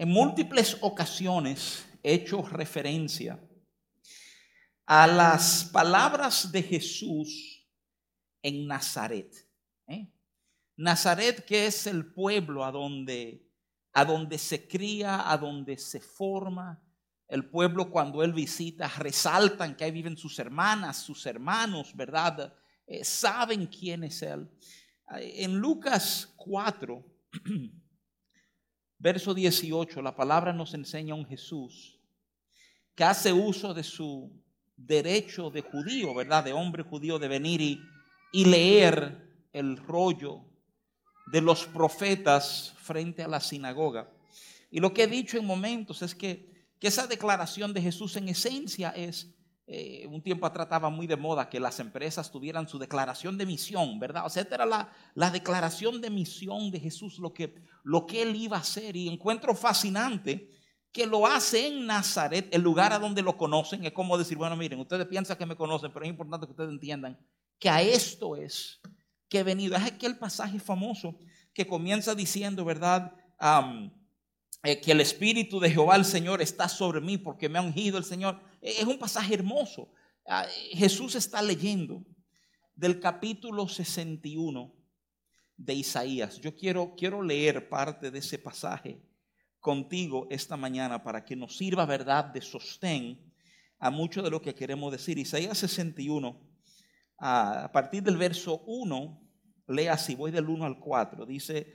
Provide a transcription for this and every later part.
en múltiples ocasiones he hecho referencia a las palabras de Jesús en Nazaret. ¿eh? Nazaret que es el pueblo a donde, a donde se cría, a donde se forma. El pueblo cuando él visita resaltan que ahí viven sus hermanas, sus hermanos, ¿verdad? Eh, saben quién es él. En Lucas 4, verso 18, la palabra nos enseña un Jesús que hace uso de su derecho de judío, ¿verdad? De hombre judío de venir y, y leer el rollo de los profetas frente a la sinagoga. Y lo que he dicho en momentos es que, que esa declaración de Jesús en esencia es, eh, un tiempo trataba muy de moda que las empresas tuvieran su declaración de misión, ¿verdad? O sea, esta era la, la declaración de misión de Jesús, lo que, lo que él iba a hacer. Y encuentro fascinante que lo hace en Nazaret, el lugar a donde lo conocen. Es como decir, bueno, miren, ustedes piensan que me conocen, pero es importante que ustedes entiendan que a esto es que he venido. Es aquel pasaje famoso que comienza diciendo, ¿verdad? Eh, que el Espíritu de Jehová el Señor está sobre mí porque me ha ungido el Señor. Es un pasaje hermoso. Ah, Jesús está leyendo del capítulo 61 de Isaías. Yo quiero, quiero leer parte de ese pasaje contigo esta mañana para que nos sirva verdad de sostén a mucho de lo que queremos decir. Isaías 61 a partir del verso 1, lea así, voy del 1 al 4, dice,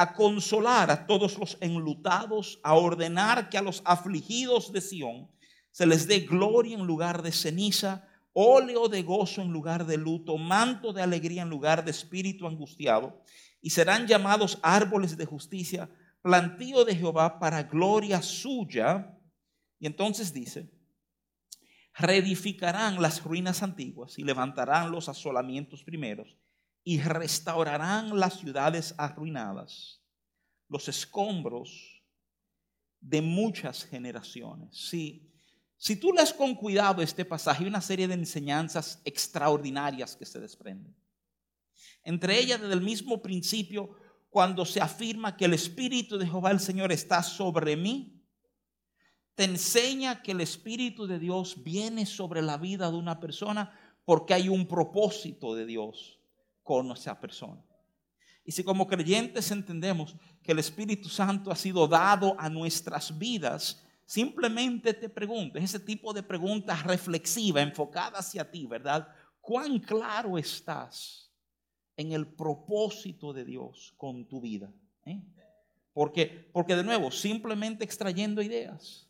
a consolar a todos los enlutados, a ordenar que a los afligidos de Sión se les dé gloria en lugar de ceniza, óleo de gozo en lugar de luto, manto de alegría en lugar de espíritu angustiado, y serán llamados árboles de justicia, plantío de Jehová para gloria suya. Y entonces dice, reedificarán las ruinas antiguas y levantarán los asolamientos primeros y restaurarán las ciudades arruinadas, los escombros de muchas generaciones. Si, si tú lees con cuidado este pasaje, hay una serie de enseñanzas extraordinarias que se desprenden. Entre ellas, desde el mismo principio, cuando se afirma que el Espíritu de Jehová el Señor está sobre mí, te enseña que el Espíritu de Dios viene sobre la vida de una persona porque hay un propósito de Dios con nuestra persona. Y si como creyentes entendemos que el Espíritu Santo ha sido dado a nuestras vidas, simplemente te pregunto, es ese tipo de preguntas reflexiva, enfocada hacia ti, ¿verdad? ¿Cuán claro estás en el propósito de Dios con tu vida? ¿Eh? Porque, porque de nuevo, simplemente extrayendo ideas.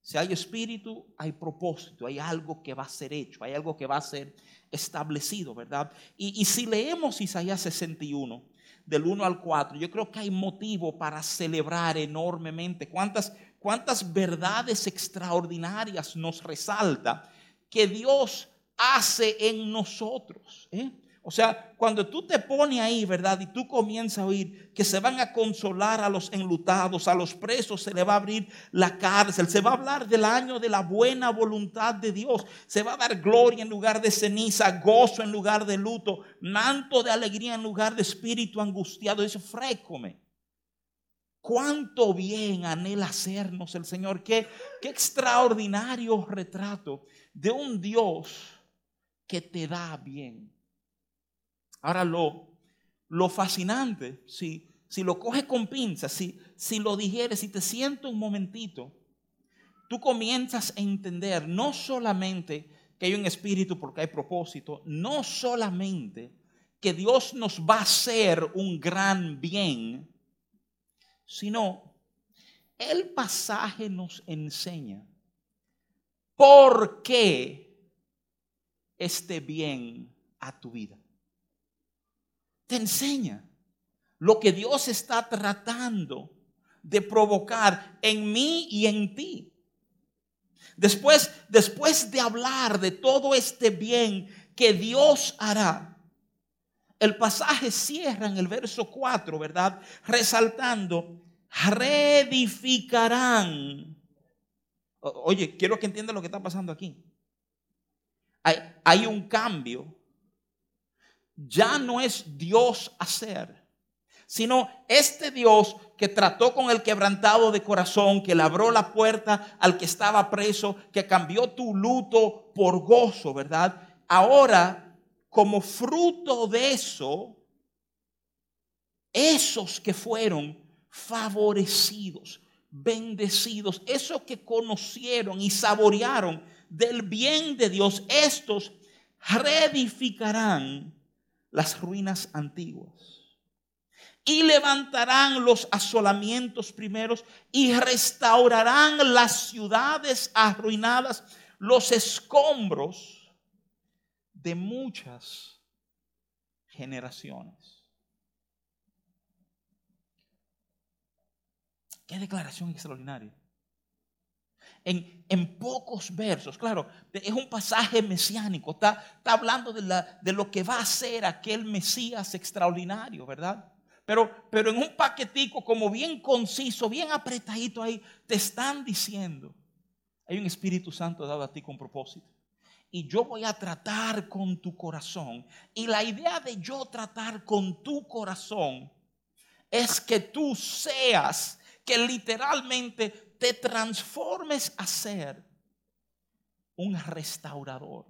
Si hay espíritu, hay propósito, hay algo que va a ser hecho, hay algo que va a ser establecido, ¿verdad? Y, si leemos Isaías 61, del 1 al 4, yo creo que hay motivo para celebrar enormemente cuántas, cuántas verdades extraordinarias nos resalta que Dios hace en nosotros. ¿eh? O sea, cuando tú te pones ahí, ¿verdad? Y tú comienzas a oír que se van a consolar a los enlutados, a los presos se le va a abrir la cárcel, se va a hablar del año de la buena voluntad de Dios, se va a dar gloria en lugar de ceniza, gozo en lugar de luto, manto de alegría en lugar de espíritu angustiado. Dice, frécome. Cuánto bien anhela hacernos el Señor. Qué, qué extraordinario retrato de un Dios que te da bien. Ahora lo, lo fascinante, si, si lo coges con pinzas, si, si lo digieres, si te siento un momentito, tú comienzas a entender no solamente que hay un espíritu porque hay propósito, no solamente que Dios nos va a hacer un gran bien, sino el pasaje nos enseña por qué este bien a tu vida te enseña lo que Dios está tratando de provocar en mí y en ti. Después, después de hablar de todo este bien que Dios hará, el pasaje cierra en el verso 4, ¿verdad? Resaltando, reedificarán. Oye, quiero que entiendan lo que está pasando aquí. Hay, hay un cambio. Ya no es Dios hacer sino este Dios que trató con el quebrantado de corazón, que le abrió la puerta al que estaba preso, que cambió tu luto por gozo, ¿verdad? Ahora, como fruto de eso, esos que fueron favorecidos, bendecidos, esos que conocieron y saborearon del bien de Dios, estos reedificarán las ruinas antiguas y levantarán los asolamientos primeros y restaurarán las ciudades arruinadas, los escombros de muchas generaciones. Qué declaración extraordinaria. En, pocos versos. Claro, es un pasaje mesiánico. Está, hablando de, de, lo que va a ser aquel Mesías extraordinario, ¿verdad? Pero, pero en un paquetico como bien conciso, bien apretadito ahí, te están diciendo, hay un Espíritu Santo dado a ti con propósito. Y yo voy a tratar con tu corazón. Y la idea de yo tratar con tu corazón es que tú seas, que literalmente te transformes a ser un restaurador.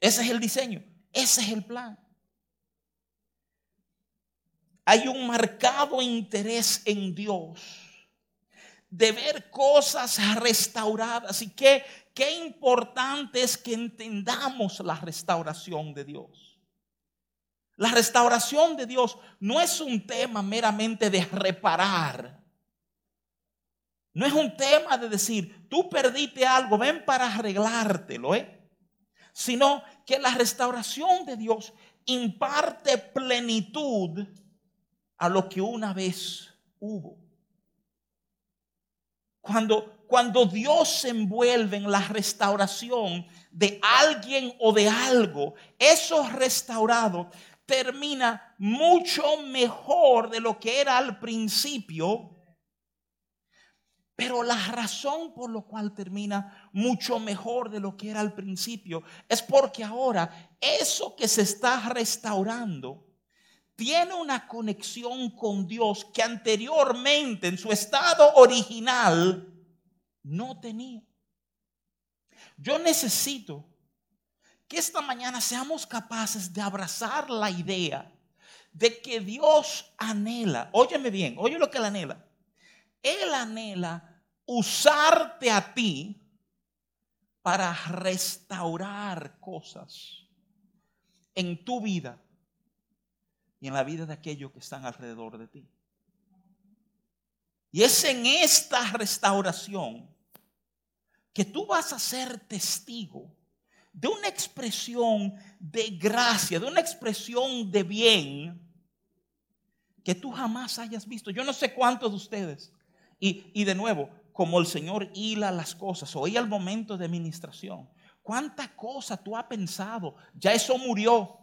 Ese es el diseño, ese es el plan hay un marcado interés en Dios de ver cosas restauradas y qué, qué importante es que entendamos la restauración de Dios. La restauración de Dios no es un tema meramente de reparar. No es un tema de decir, tú perdiste algo, ven para arreglártelo, ¿eh? Sino que la restauración de Dios imparte plenitud a lo que una vez hubo. Cuando, cuando Dios se envuelve en la restauración de alguien o de algo, eso restaurado termina mucho mejor de lo que era al principio. Pero la razón por la cual termina mucho mejor de lo que era al principio es porque ahora eso que se está restaurando tiene una conexión con Dios que anteriormente en su estado original no tenía. Yo necesito que esta mañana seamos capaces de abrazar la idea de que Dios anhela, óyeme bien, oye lo que él anhela. Él anhela usarte a ti para restaurar cosas en tu vida y en la vida de aquellos que están alrededor de ti. Y es en esta restauración que tú vas a ser testigo de una expresión de gracia, de una expresión de bien que tú jamás hayas visto. Yo no sé cuántos de ustedes. Y, y de nuevo, como el Señor hila las cosas, oí al momento de administración. ¿Cuánta cosa tú has pensado? Ya eso murió.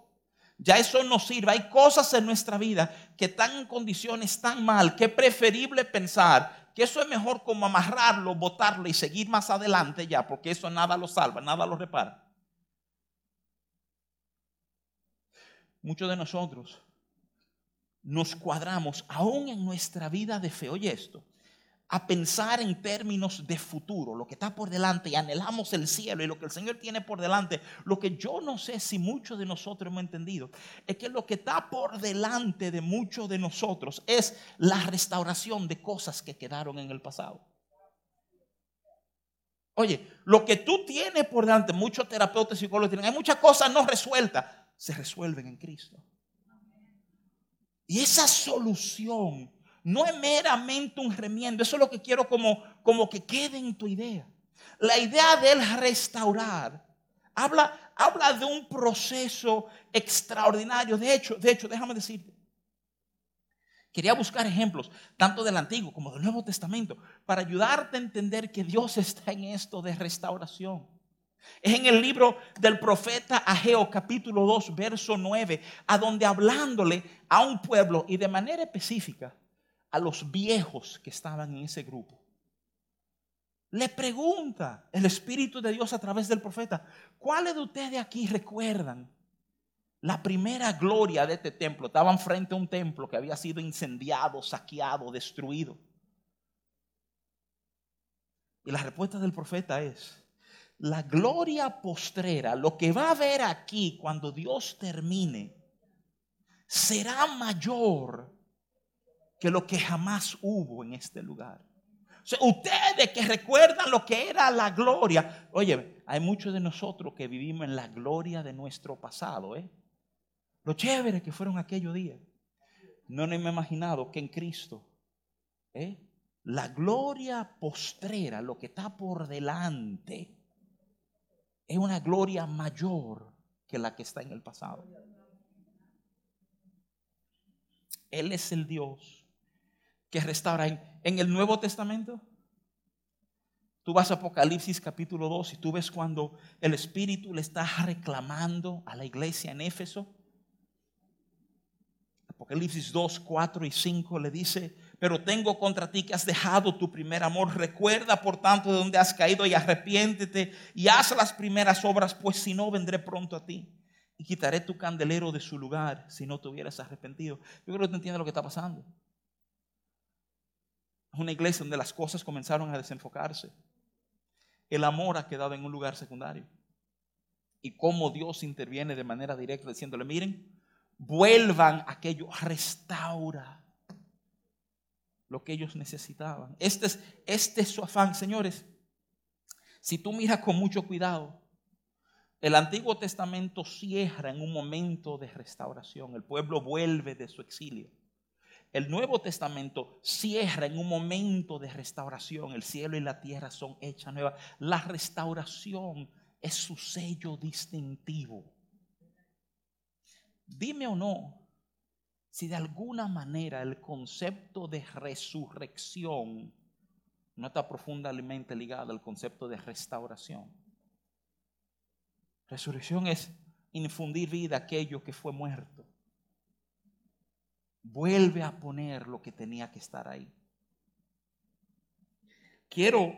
Ya eso no sirve. Hay cosas en nuestra vida que están en condiciones tan mal que es preferible pensar que eso es mejor como amarrarlo, botarlo y seguir más adelante ya, porque eso nada lo salva, nada lo repara. Muchos de nosotros nos cuadramos aún en nuestra vida de fe. Oye esto, a pensar en términos de futuro, lo que está por delante y anhelamos el cielo y lo que el Señor tiene por delante. Lo que yo no sé si muchos de nosotros hemos entendido es que lo que está por delante de muchos de nosotros es la restauración de cosas que quedaron en el pasado. Oye, lo que tú tienes por delante, muchos terapeutas y psicólogos tienen, hay muchas cosas no resueltas, se resuelven en Cristo. Y esa solución no es meramente un remiendo. Eso es lo que quiero como, como que quede en tu idea. La idea del restaurar habla, habla de un proceso extraordinario. De hecho, de hecho, déjame decirte Quería buscar ejemplos, tanto del Antiguo como del Nuevo Testamento, para ayudarte a entender que Dios está en esto de restauración. Es en el libro del profeta Ageo, capítulo 2, verso 9, a donde hablándole a un pueblo y de manera específica a los viejos que estaban en ese grupo. Le pregunta el Espíritu de Dios a través del profeta, ¿cuáles de ustedes aquí recuerdan la primera gloria de este templo? Estaban frente a un templo que había sido incendiado, saqueado, destruido. Y la respuesta del profeta es, la gloria postrera, lo que va a haber aquí cuando Dios termine, será mayor que lo que jamás hubo en este lugar. Ustedes que recuerdan lo que era la gloria, oye, hay muchos de nosotros que vivimos en la gloria de nuestro pasado, ¿eh? Lo chévere que fueron aquellos días. No me he imaginado que en Cristo, ¿eh? la gloria postrera, lo que está por delante, es una gloria mayor que la que está en el pasado. Él es el Dios que restaura. En, el Nuevo Testamento, tú vas a Apocalipsis capítulo 2 y tú ves cuando el Espíritu le está reclamando a la iglesia en Éfeso. Apocalipsis 2, 4 y 5 le dice, pero tengo contra ti que has dejado tu primer amor. Recuerda, por tanto, de donde has caído y arrepiéntete y haz las primeras obras, pues si no, vendré pronto a ti y quitaré tu candelero de su lugar si no te hubieras arrepentido. Yo creo que tú entiendes lo que está pasando. Es una iglesia donde las cosas comenzaron a desenfocarse. El amor ha quedado en un lugar secundario. Y cómo Dios interviene de manera directa diciéndole, miren, vuelvan aquello, restaura lo que ellos necesitaban. Este es, este es su afán, señores. Si tú miras con mucho cuidado, el Antiguo Testamento cierra en un momento de restauración. El pueblo vuelve de su exilio. El Nuevo Testamento cierra en un momento de restauración. El cielo y la tierra son hechas nuevas. La restauración es su sello distintivo. Dime o no, si de alguna manera el concepto de resurrección no está profundamente ligado al concepto de restauración. Resurrección es infundir vida a aquello que fue muerto. Vuelve a poner lo que tenía que estar ahí. Quiero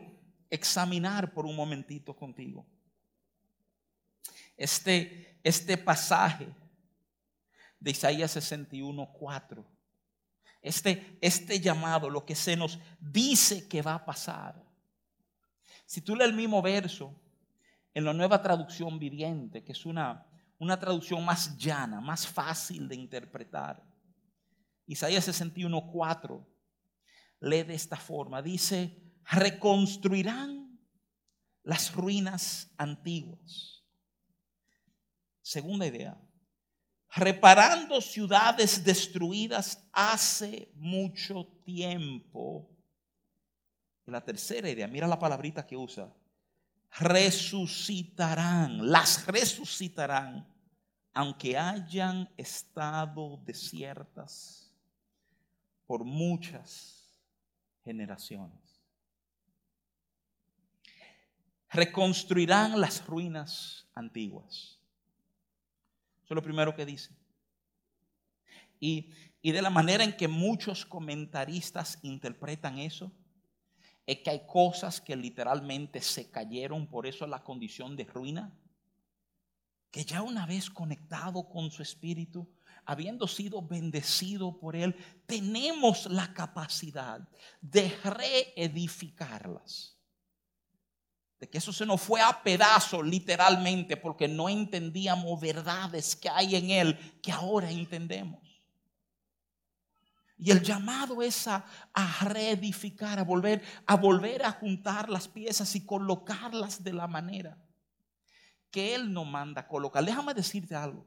examinar por un momentito contigo este, este pasaje de Isaías 61, 4. Este, este llamado, lo que se nos dice que va a pasar. Si tú lees el mismo verso en la nueva traducción viviente, que es una, una traducción más llana, más fácil de interpretar. Isaías 61, 4 lee de esta forma. Dice, reconstruirán las ruinas antiguas. Segunda idea, reparando ciudades destruidas hace mucho tiempo. La tercera idea, mira la palabrita que usa, resucitarán, las resucitarán, aunque hayan estado desiertas por muchas generaciones. Reconstruirán las ruinas antiguas. Eso es lo primero que dice. Y, de la manera en que muchos comentaristas interpretan eso, es que hay cosas que literalmente se cayeron, por eso la condición de ruina, que ya una vez conectado con su espíritu, habiendo sido bendecido por él, tenemos la capacidad de reedificarlas de que eso se nos fue a pedazos literalmente porque no entendíamos verdades que hay en Él que ahora entendemos. Y el llamado es a, reedificar, a volver, a volver a juntar las piezas y colocarlas de la manera que Él nos manda colocar. Déjame decirte algo.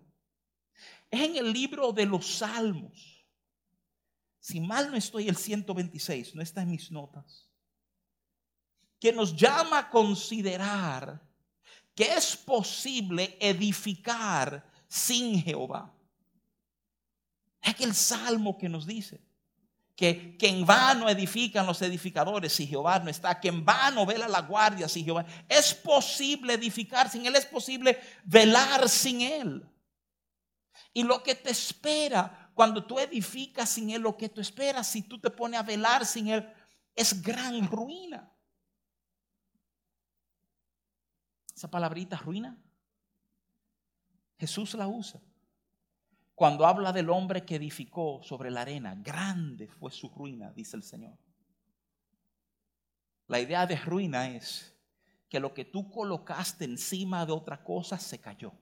Es en el libro de los Salmos. Si mal no estoy, el 126, no está en mis notas que nos llama a considerar que es posible edificar sin Jehová. Es que el salmo que nos dice, que, que, en vano edifican los edificadores si Jehová no está, que en vano vela la guardia si Jehová. Es posible edificar sin Él, es posible velar sin Él. Y lo que te espera cuando tú edificas sin Él, lo que tú esperas si tú te pones a velar sin Él, es gran ruina. Esa palabrita ruina, Jesús la usa. Cuando habla del hombre que edificó sobre la arena, grande fue su ruina, dice el Señor. La idea de ruina es que lo que tú colocaste encima de otra cosa se cayó.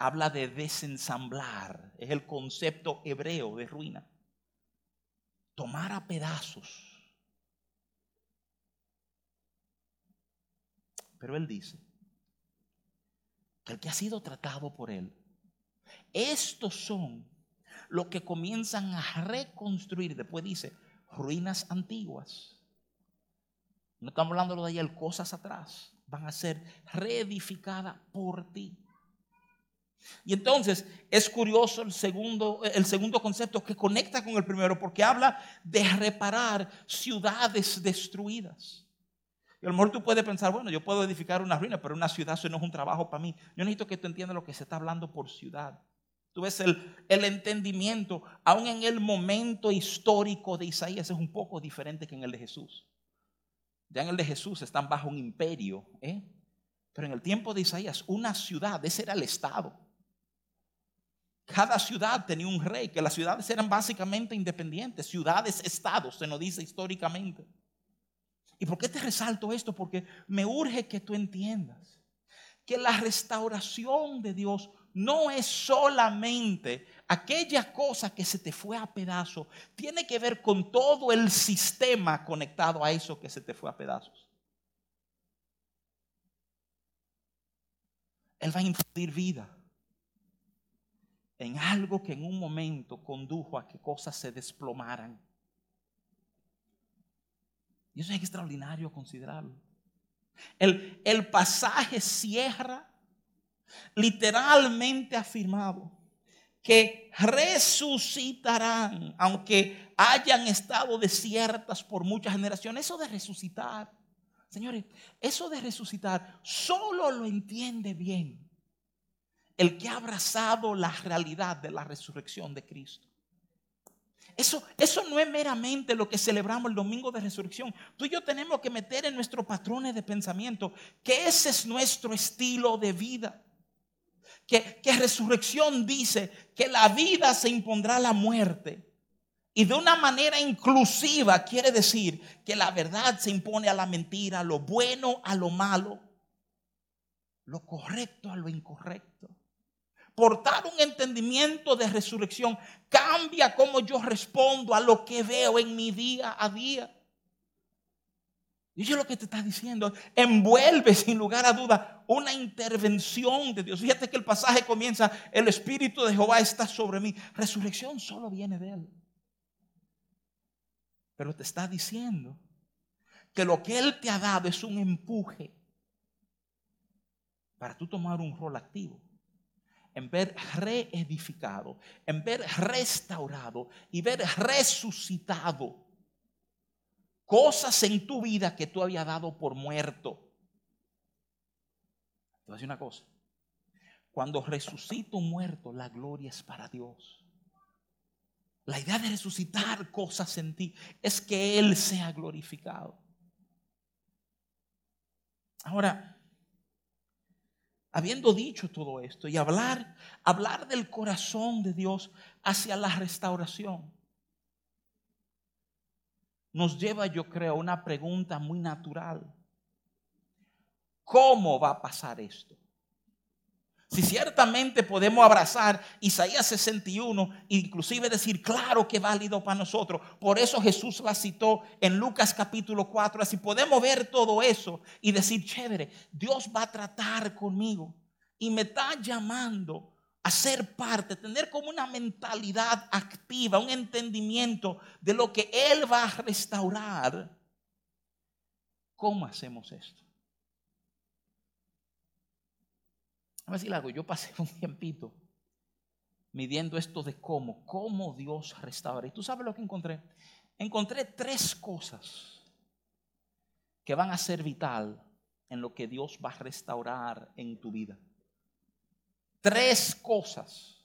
Habla de desensamblar, es el concepto hebreo de ruina. Tomar a pedazos. Pero él dice que el que ha sido tratado por él estos son los que comienzan a reconstruir, después dice, ruinas antiguas. No estamos hablando de ayer, cosas atrás. Van a ser reedificadas por ti. Y entonces es curioso el segundo, el segundo concepto que conecta con el primero, porque habla de reparar ciudades destruidas. Y a lo mejor tú puedes pensar, bueno, yo puedo edificar una ruina, pero una ciudad eso no es un trabajo para mí. Yo necesito que tú entiendas lo que se está hablando por ciudad. Tú ves el, el, entendimiento, aún en el momento histórico de Isaías, es un poco diferente que en el de Jesús. Ya en el de Jesús están bajo un imperio, ¿eh? pero en el tiempo de Isaías, una ciudad, ese era el Estado. Cada ciudad tenía un rey, que las ciudades eran básicamente independientes, ciudades, estados, se nos dice históricamente. ¿Y por qué te resalto esto? Porque me urge que tú entiendas que la restauración de Dios no es solamente aquella cosa que se te fue a pedazos, tiene que ver con todo el sistema conectado a eso que se te fue a pedazos. Él va a infundir vida en algo que en un momento condujo a que cosas se desplomaran. Y eso es extraordinario considerarlo. El, el pasaje cierra literalmente afirmado que resucitarán, aunque hayan estado desiertas por muchas generaciones. Eso de resucitar, señores, eso de resucitar solo lo entiende bien el que ha abrazado la realidad de la resurrección de Cristo. Eso, eso no es meramente lo que celebramos el domingo de resurrección. Tú y yo tenemos que meter en nuestros patrones de pensamiento que ese es nuestro estilo de vida que, resurrección dice que la vida se impondrá a la muerte. Y de una manera inclusiva quiere decir que la verdad se impone a la mentira, lo bueno a lo malo, lo correcto a lo incorrecto. Portar un entendimiento de resurrección cambia cómo yo respondo a lo que veo en mi día a día. Y es lo que te está diciendo. Envuelve sin lugar a duda una intervención de Dios. Fíjate que el pasaje comienza, el Espíritu de Jehová está sobre mí. Resurrección solo viene de Él. Pero te está diciendo que lo que Él te ha dado es un empuje para tú tomar un rol activo. En ver reedificado, en ver restaurado y ver resucitado cosas en tu vida que tú habías dado por muerto. Te voy a decir una cosa. Cuando resucito un muerto, la gloria es para Dios. La idea de resucitar cosas en ti es que Él sea glorificado. Ahora, habiendo dicho todo esto y hablar, hablar del corazón de Dios hacia la restauración nos lleva, yo creo, a una pregunta muy natural. ¿Cómo va a pasar esto? Si ciertamente podemos abrazar Isaías 61, inclusive decir, claro que válido para nosotros. Por eso Jesús la citó en Lucas capítulo 4. Así podemos ver todo eso y decir, chévere, Dios va a tratar conmigo y me está llamando a ser parte, tener como una mentalidad activa, un entendimiento de lo que Él va a restaurar. ¿Cómo hacemos esto? A algo. Yo pasé un tiempito midiendo esto de cómo, cómo Dios restaura. Y tú sabes lo que encontré. Encontré tres cosas que van a ser vital en lo que Dios va a restaurar en tu vida. Tres cosas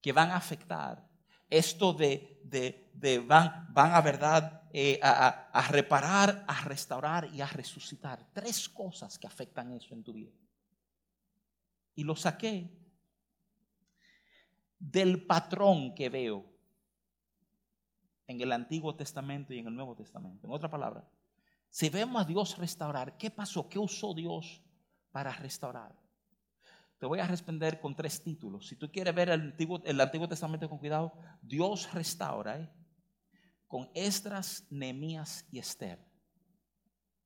que van a afectar esto de, de, van, van a verdad eh, a, a reparar, a restaurar y a resucitar. Tres cosas que afectan eso en tu vida. Y lo saqué del patrón que veo en el Antiguo Testamento y en el Nuevo Testamento. En otra palabra, si vemos a Dios restaurar, ¿qué pasó? ¿Qué usó Dios para restaurar? Te voy a responder con tres títulos. Si tú quieres ver el Antiguo, Testamento con cuidado, Dios restaura ¿eh? con Esdras, Nehemías y Esther.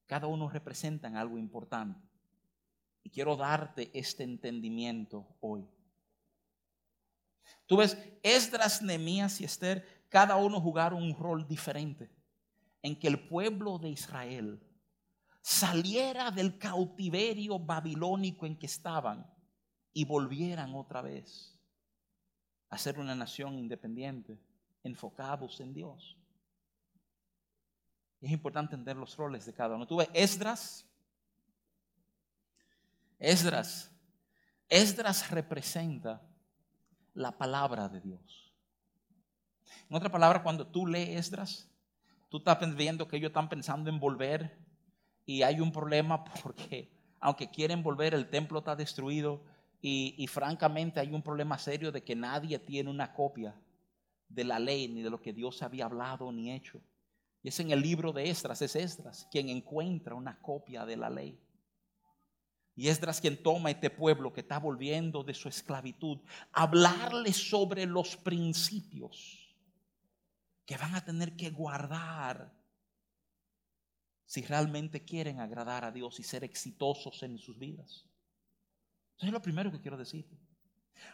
Cada uno representa algo importante. Y quiero darte este entendimiento hoy. Tú ves, Esdras, Nehemías y Esther, cada uno jugaron un rol diferente en que el pueblo de Israel saliera del cautiverio babilónico en que estaban y volvieran otra vez a ser una nación independiente, enfocados en Dios. Es importante entender los roles de cada uno. Tú ves, Esdras, Esdras, Esdras representa la palabra de Dios. En otra palabra, cuando tú lees Esdras, tú estás viendo que ellos están pensando en volver y hay un problema porque aunque quieren volver, el templo está destruido y, francamente hay un problema serio de que nadie tiene una copia de la ley ni de lo que Dios había hablado ni hecho. Y es en el libro de Esdras, es Esdras quien encuentra una copia de la ley. Y Esdras quien toma este pueblo que está volviendo de su esclavitud, hablarle sobre los principios que van a tener que guardar si realmente quieren agradar a Dios y ser exitosos en sus vidas. Eso es lo primero que quiero decirte.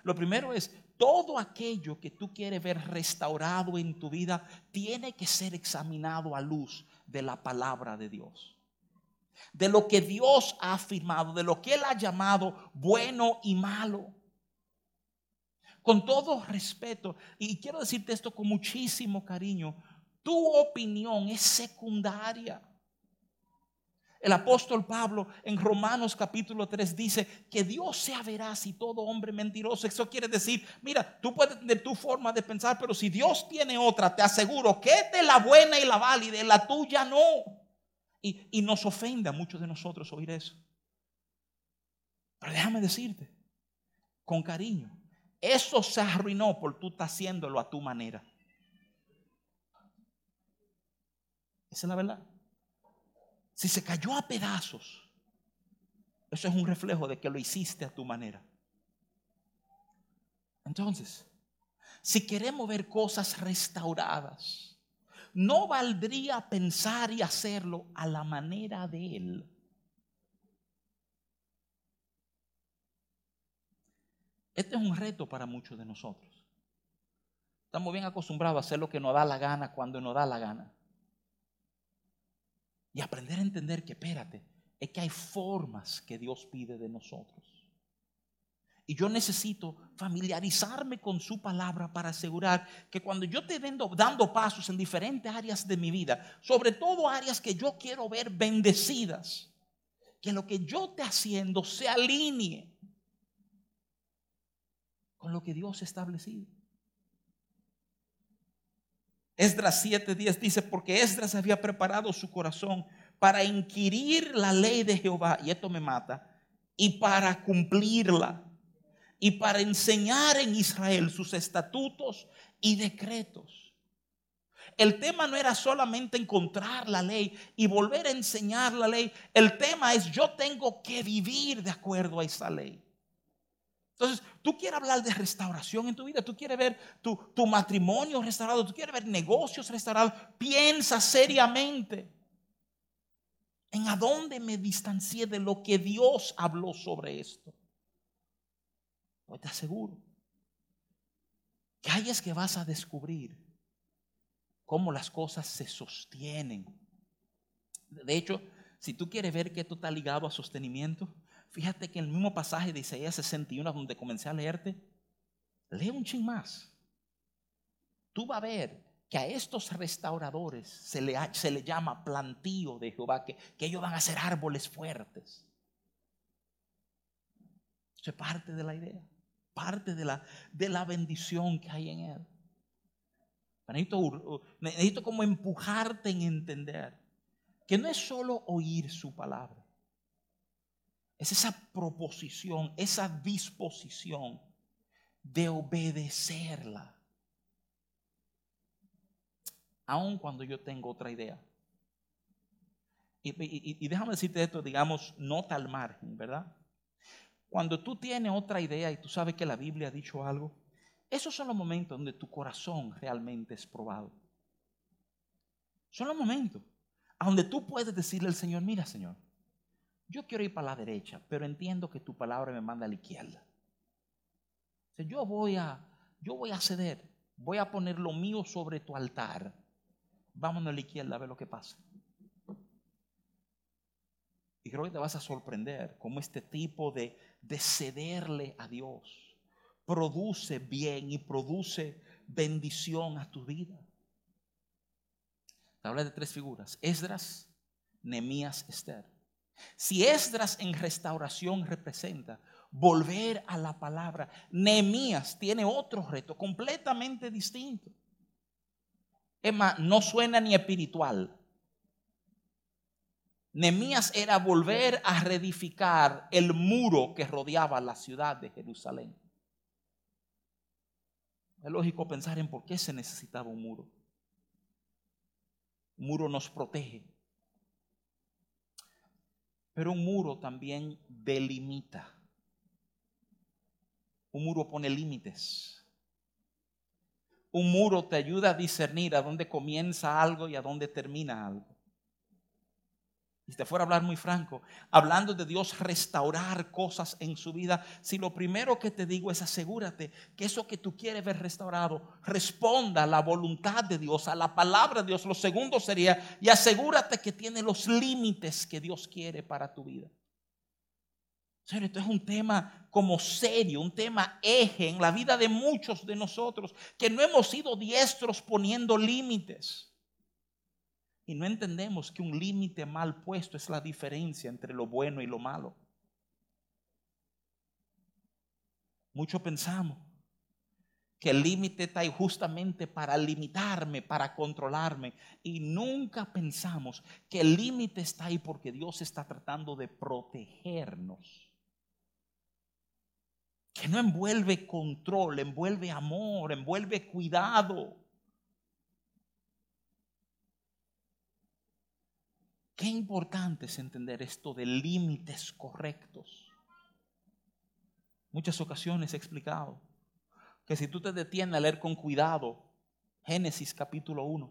Lo primero es, todo aquello que tú quieres ver restaurado en tu vida tiene que ser examinado a luz de la palabra de Dios. De lo que Dios ha afirmado, de lo que Él ha llamado bueno y malo con todo respeto, y quiero decirte esto con muchísimo cariño, tu opinión es secundaria. El apóstol Pablo en Romanos capítulo 3 dice que Dios sea veraz y todo hombre mentiroso. Eso quiere decir, mira, tú puedes tener tu forma de pensar, pero si Dios tiene otra, te aseguro que es de la buena y la válida, la tuya no. Y, nos ofende a muchos de nosotros oír eso. Pero déjame decirte, con cariño, eso se arruinó por tú estás haciéndolo a tu manera. Esa es la verdad. Si se cayó a pedazos, eso es un reflejo de que lo hiciste a tu manera. Entonces, si queremos ver cosas restauradas, no valdría pensar y hacerlo a la manera de Él. Este es un reto para muchos de nosotros. Estamos bien acostumbrados a hacer lo que nos da la gana cuando nos da la gana. Y aprender a entender que, espérate, es que hay formas que Dios pide de nosotros. Y yo necesito familiarizarme con su palabra para asegurar que cuando yo te vendo dando pasos en diferentes áreas de mi vida, sobre todo áreas que yo quiero ver bendecidas, que lo que yo te haciendo se alinee con lo que Dios ha establecido. Esdras 7:10 dice, porque Esdras había preparado su corazón para inquirir la ley de Jehová, y esto me mata, y para cumplirla, y para enseñar en Israel sus estatutos y decretos. El tema no era solamente encontrar la ley y volver a enseñar la ley. El tema es yo tengo que vivir de acuerdo a esa ley. Entonces, tú quieres hablar de restauración en tu vida, tú quieres ver tu, tu matrimonio restaurado, tú quieres ver negocios restaurados, piensa seriamente en a dónde me distancié de lo que Dios habló sobre esto. Pues te aseguro que ahí es que vas a descubrir cómo las cosas se sostienen. De hecho, si tú quieres ver que esto está ligado a sostenimiento, Fíjate que en el mismo pasaje de Isaías 61, donde comencé a leerte, lee un ching más. Tú vas a ver que a estos restauradores se le, se le llama plantío de Jehová, que, que ellos van a ser árboles fuertes. Eso es parte de la idea, parte de la, de la bendición que hay en él. Necesito, necesito como empujarte en entender que no es solo oír su palabra, es esa proposición, esa disposición de obedecerla. Aun cuando yo tengo otra idea. Y, y, déjame decirte esto, digamos, nota al margen, ¿verdad? Cuando tú tienes otra idea y tú sabes que la Biblia ha dicho algo, esos son los momentos donde tu corazón realmente es probado. Son los momentos donde tú puedes decirle al Señor, mira Señor, yo quiero ir para la derecha, pero entiendo que tu palabra me manda a la izquierda. yo voy a, yo voy a ceder, voy a poner lo mío sobre tu altar. Vámonos a la izquierda a ver lo que pasa. Y creo que te vas a sorprender cómo este tipo de, de cederle a Dios produce bien y produce bendición a tu vida. Te hablé de tres figuras, Esdras, Nemías, Esther. Si Esdras en restauración representa volver a la palabra, Nemías tiene otro reto completamente distinto. Es más, no suena ni espiritual. Nemías era volver a reedificar el muro que rodeaba la ciudad de Jerusalén. Es lógico pensar en por qué se necesitaba un muro. Un muro nos protege. Pero un muro también delimita. Un muro pone límites. Un muro te ayuda a discernir a dónde comienza algo y a dónde termina algo si te fuera a hablar muy franco, hablando de Dios restaurar cosas en su vida, si lo primero que te digo es asegúrate que eso que tú quieres ver restaurado responda a la voluntad de Dios, a la palabra de Dios. Lo segundo sería, y asegúrate que tiene los límites que Dios quiere para tu vida. Señor, esto es un tema como serio, un tema eje en la vida de muchos de nosotros, que no hemos sido diestros poniendo límites. Y no entendemos que un límite mal puesto es la diferencia entre lo bueno y lo malo. Mucho pensamos que el límite está ahí justamente para limitarme, para controlarme. Y nunca pensamos que el límite está ahí porque Dios está tratando de protegernos. Que no envuelve control, envuelve amor, envuelve cuidado. Qué importante es entender esto de límites correctos. Muchas ocasiones he explicado que si tú te detienes a leer con cuidado Génesis capítulo 1,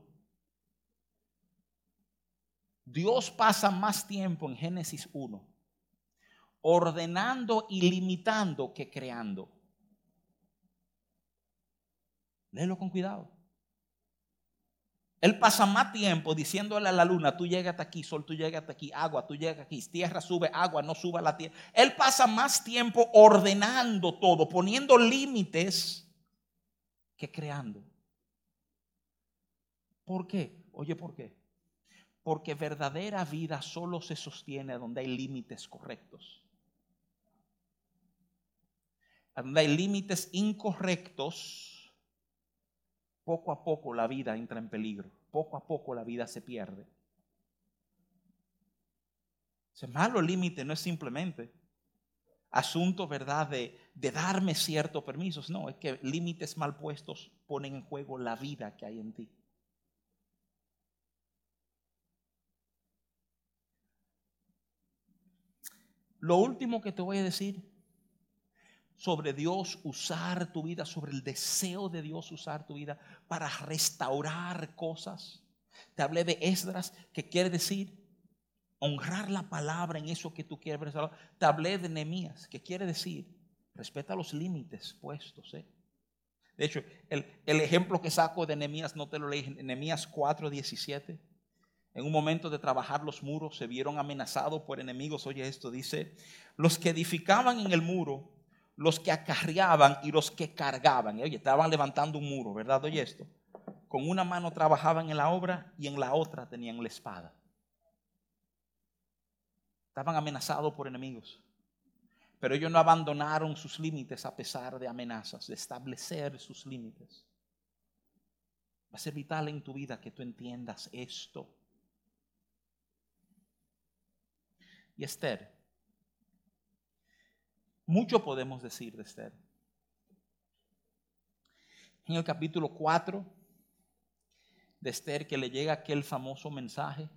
Dios pasa más tiempo en Génesis 1 ordenando y limitando que creando. Léelo con cuidado. Él pasa más tiempo diciéndole a la luna, tú llegas hasta aquí, sol, tú llegas aquí, agua, tú llegas aquí, tierra sube, agua, no suba la tierra. Él pasa más tiempo ordenando todo, poniendo límites que creando. ¿Por qué? Oye, ¿por qué? Porque verdadera vida solo se sostiene donde hay límites correctos. Donde hay límites incorrectos, poco a poco la vida entra en peligro, poco a poco la vida se pierde. Ese malo límite no es simplemente asunto, ¿verdad?, de, de darme ciertos permisos. No, es que límites mal puestos ponen en juego la vida que hay en ti. Lo último que te voy a decir sobre Dios usar tu vida, sobre el deseo de Dios usar tu vida para restaurar cosas. Te hablé de Esdras, que quiere decir honrar la palabra en eso que tú quieres restaurar. Te hablé de Nehemías, que quiere decir respeta los límites puestos. ¿eh? De hecho, el, ejemplo que saco de Nehemías, no te lo leí, Nehemías 4:17. En un momento de trabajar los muros se vieron amenazados por enemigos. Oye esto, dice, los que edificaban en el muro los que acarreaban y los que cargaban. oye, estaban levantando un muro, ¿verdad? Oye esto. Con una mano trabajaban en la obra y en la otra tenían la espada. Estaban amenazados por enemigos. Pero ellos no abandonaron sus límites a pesar de amenazas, de establecer sus límites. Va a ser vital en tu vida que tú entiendas esto. Y Esther, mucho podemos decir de Esther. En el capítulo 4 de Esther que le llega aquel famoso mensaje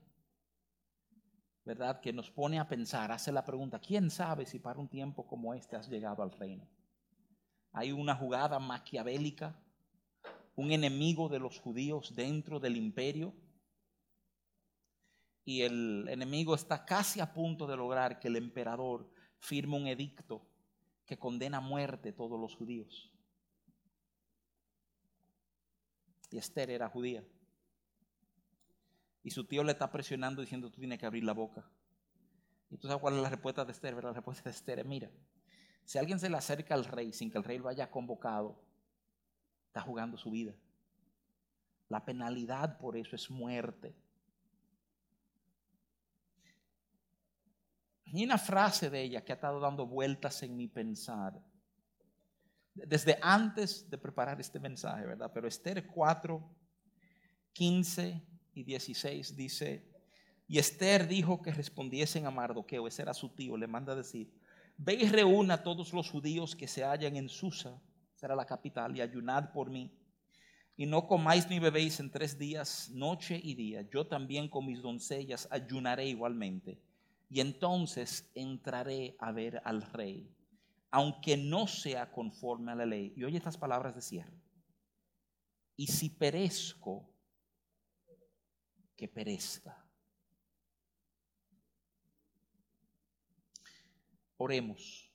¿verdad? Que nos pone a pensar, hace la pregunta, ¿quién sabe si para un tiempo como este has llegado al reino? Hay una jugada maquiavélica, un enemigo de los judíos dentro del imperio y el enemigo está casi a punto de lograr que el emperador firme un edicto que condena a muerte a todos los judíos. Y Esther era judía. Y su tío le está presionando diciendo, tú tienes que abrir la boca. Y tú sabes cuál es la respuesta de Esther, La respuesta de Esther es, mira, si alguien se le acerca al rey sin que el rey lo haya convocado, está jugando su vida. La penalidad por eso es muerte. Y una frase de ella que ha estado dando vueltas en mi pensar. Desde antes de preparar este mensaje, ¿verdad? Pero Esther 4, 15 y 16 dice, y Esther dijo que respondiesen a Mardoqueo, ese era su tío, le manda decir, ve y reúna a todos los judíos que se hallan en Susa, será la capital, y ayunad por mí. Y no comáis ni bebéis en tres días, noche y día. Yo también con mis doncellas ayunaré igualmente. Y entonces entraré a ver al rey, aunque no sea conforme a la ley. Y oye estas palabras de cierre. Y si perezco, que perezca. Oremos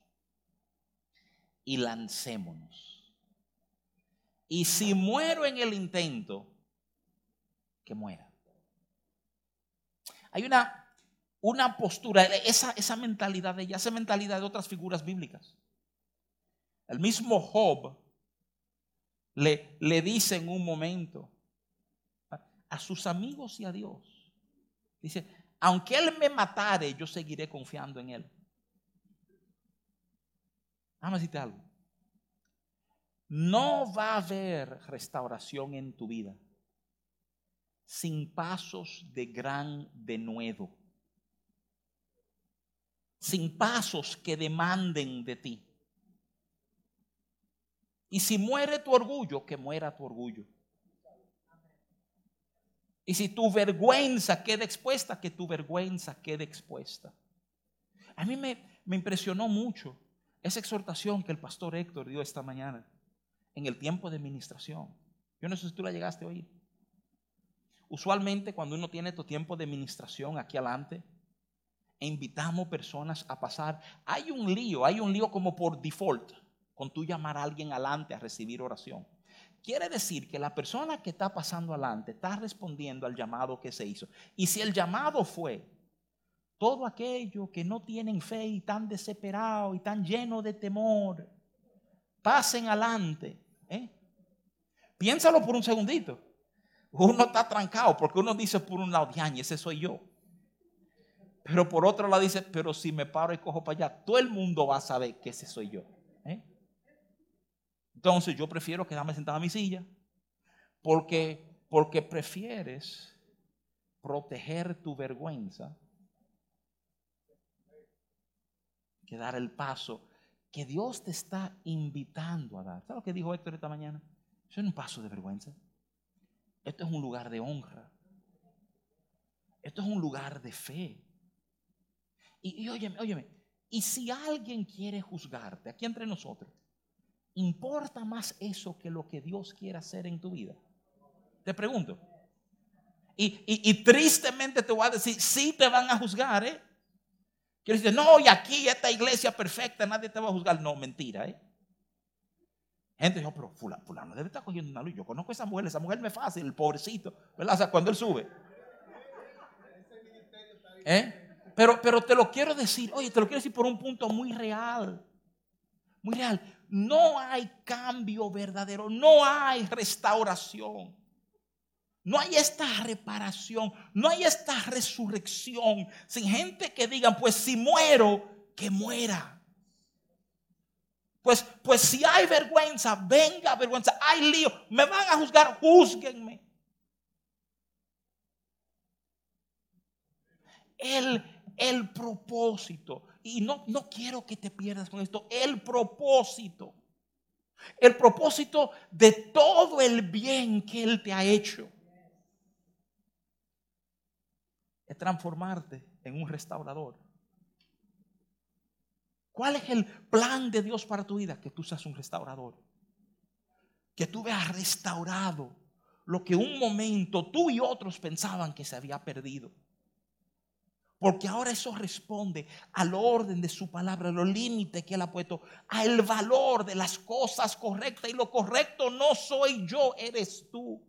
y lancémonos. Y si muero en el intento, que muera. Hay una, una postura, esa, esa mentalidad de ella, esa mentalidad de otras figuras bíblicas. El mismo Job le, le dice en un momento, a sus amigos y a Dios. Dice, aunque Él me matare, yo seguiré confiando en Él. A decirte algo. No va a haber restauración en tu vida sin pasos de gran denuedo. Sin pasos que demanden de ti. Y si muere tu orgullo, que muera tu orgullo. Y si tu vergüenza queda expuesta, que tu vergüenza quede expuesta. A mí me, me impresionó mucho esa exhortación que el pastor Héctor dio esta mañana en el tiempo de administración. Yo no sé si tú la llegaste a oír. Usualmente cuando uno tiene tu tiempo de administración aquí adelante, invitamos personas a pasar. Hay un lío, hay un lío como por default con tú llamar a alguien adelante a recibir oración. Quiere decir que la persona que está pasando adelante está respondiendo al llamado que se hizo. Y si el llamado fue todo aquello que no tienen fe y tan desesperado y tan lleno de temor, pasen adelante. ¿eh? Piénsalo por un segundito. Uno está trancado porque uno dice por un lado, ese soy yo. Pero por otro lado dice, pero si me paro y cojo para allá, todo el mundo va a saber que ese soy yo. Entonces yo prefiero quedarme sentado en mi silla porque, porque prefieres proteger tu vergüenza que dar el paso que Dios te está invitando a dar. ¿Sabes lo que dijo Héctor esta mañana? Eso es un paso de vergüenza. Esto es un lugar de honra. Esto es un lugar de fe. Y, y óyeme, óyeme, y si alguien quiere juzgarte, aquí entre nosotros, ¿Importa más eso que lo que Dios quiere hacer en tu vida? Te pregunto. Y, tristemente te voy a decir, sí te van a juzgar, ¿eh? Quiero decir, no, y aquí esta iglesia perfecta, nadie te va a juzgar. No, mentira, ¿eh? Gente dijo, pero fulano, fulano debe estar cogiendo una luz. Yo conozco esa mujer, esa mujer me es fácil, el pobrecito, ¿verdad? O sea, cuando él sube. ¿Eh? Pero, pero te lo quiero decir, oye, te lo quiero decir por un punto muy real muy real. No hay cambio verdadero, no hay restauración. No hay esta reparación, no hay esta resurrección. Sin gente que digan, pues si muero, que muera. Pues, pues si hay vergüenza, venga vergüenza. Hay lío, me van a juzgar, juzguenme. El, el propósito. Y no, no quiero que te pierdas con esto. El propósito. El propósito de todo el bien que Él te ha hecho. Es transformarte en un restaurador. ¿Cuál es el plan de Dios para tu vida? Que tú seas un restaurador. Que tú veas restaurado lo que un momento tú y otros pensaban que se había perdido. Porque ahora eso responde al orden de su palabra, los límites que Él ha puesto, al valor de las cosas correctas. Y lo correcto no soy yo, eres tú.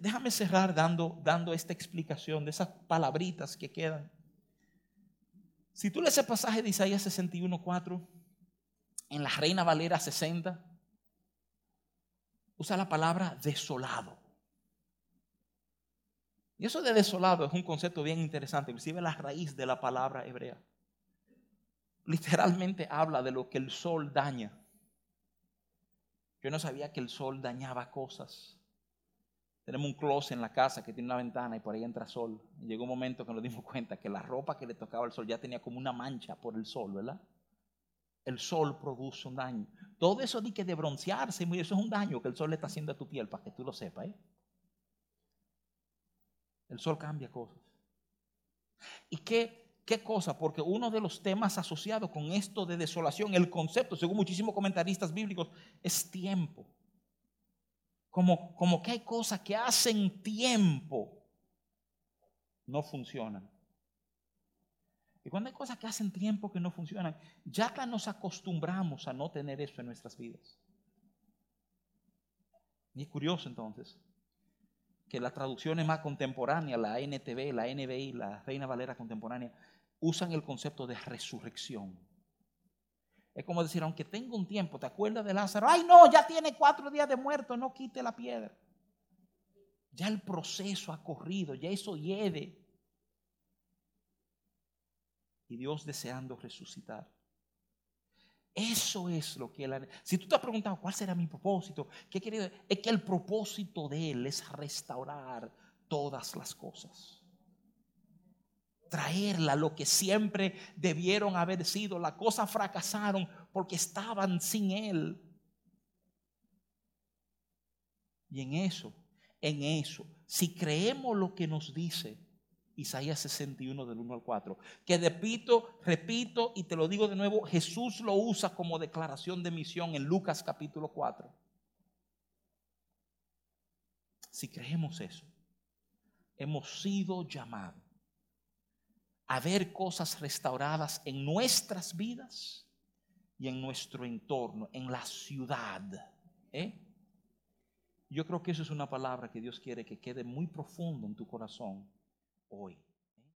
Déjame cerrar dando, dando esta explicación de esas palabritas que quedan. Si tú lees el pasaje de Isaías 61.4, en la Reina Valera 60, usa la palabra desolado. Y eso de desolado es un concepto bien interesante, inclusive la raíz de la palabra hebrea. Literalmente habla de lo que el sol daña. Yo no sabía que el sol dañaba cosas. Tenemos un closet en la casa que tiene una ventana y por ahí entra sol. Y llegó un momento que nos dimos cuenta que la ropa que le tocaba al sol ya tenía como una mancha por el sol, ¿verdad? El sol produce un daño. Todo eso de que de broncearse, eso es un daño que el sol le está haciendo a tu piel, para que tú lo sepas. ¿eh? El sol cambia cosas. ¿Y qué, qué cosa? Porque uno de los temas asociados con esto de desolación, el concepto, según muchísimos comentaristas bíblicos, es tiempo. Como, como que hay cosas que hacen tiempo no funcionan. Y cuando hay cosas que hacen tiempo que no funcionan, ya que nos acostumbramos a no tener eso en nuestras vidas. Y es curioso entonces que las traducciones más contemporáneas, la NTV, la NBI, la Reina Valera contemporánea, usan el concepto de resurrección. Es como decir, aunque tenga un tiempo, ¿te acuerdas de Lázaro? Ay, no, ya tiene cuatro días de muerto, no quite la piedra. Ya el proceso ha corrido, ya eso hiede. Y Dios deseando resucitar. Eso es lo que él Si tú te has preguntado cuál será mi propósito, ¿qué querido? Es que el propósito de él es restaurar todas las cosas. Traerla lo que siempre debieron haber sido. Las cosas fracasaron porque estaban sin él. Y en eso, en eso, si creemos lo que nos dice, Isaías 61 del 1 al 4. Que repito, repito y te lo digo de nuevo, Jesús lo usa como declaración de misión en Lucas capítulo 4. Si creemos eso, hemos sido llamados a ver cosas restauradas en nuestras vidas y en nuestro entorno, en la ciudad. ¿eh? Yo creo que eso es una palabra que Dios quiere que quede muy profundo en tu corazón hoy.